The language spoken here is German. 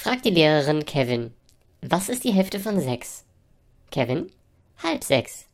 fragt die Lehrerin Kevin, was ist die Hälfte von sechs? Kevin, halb sechs.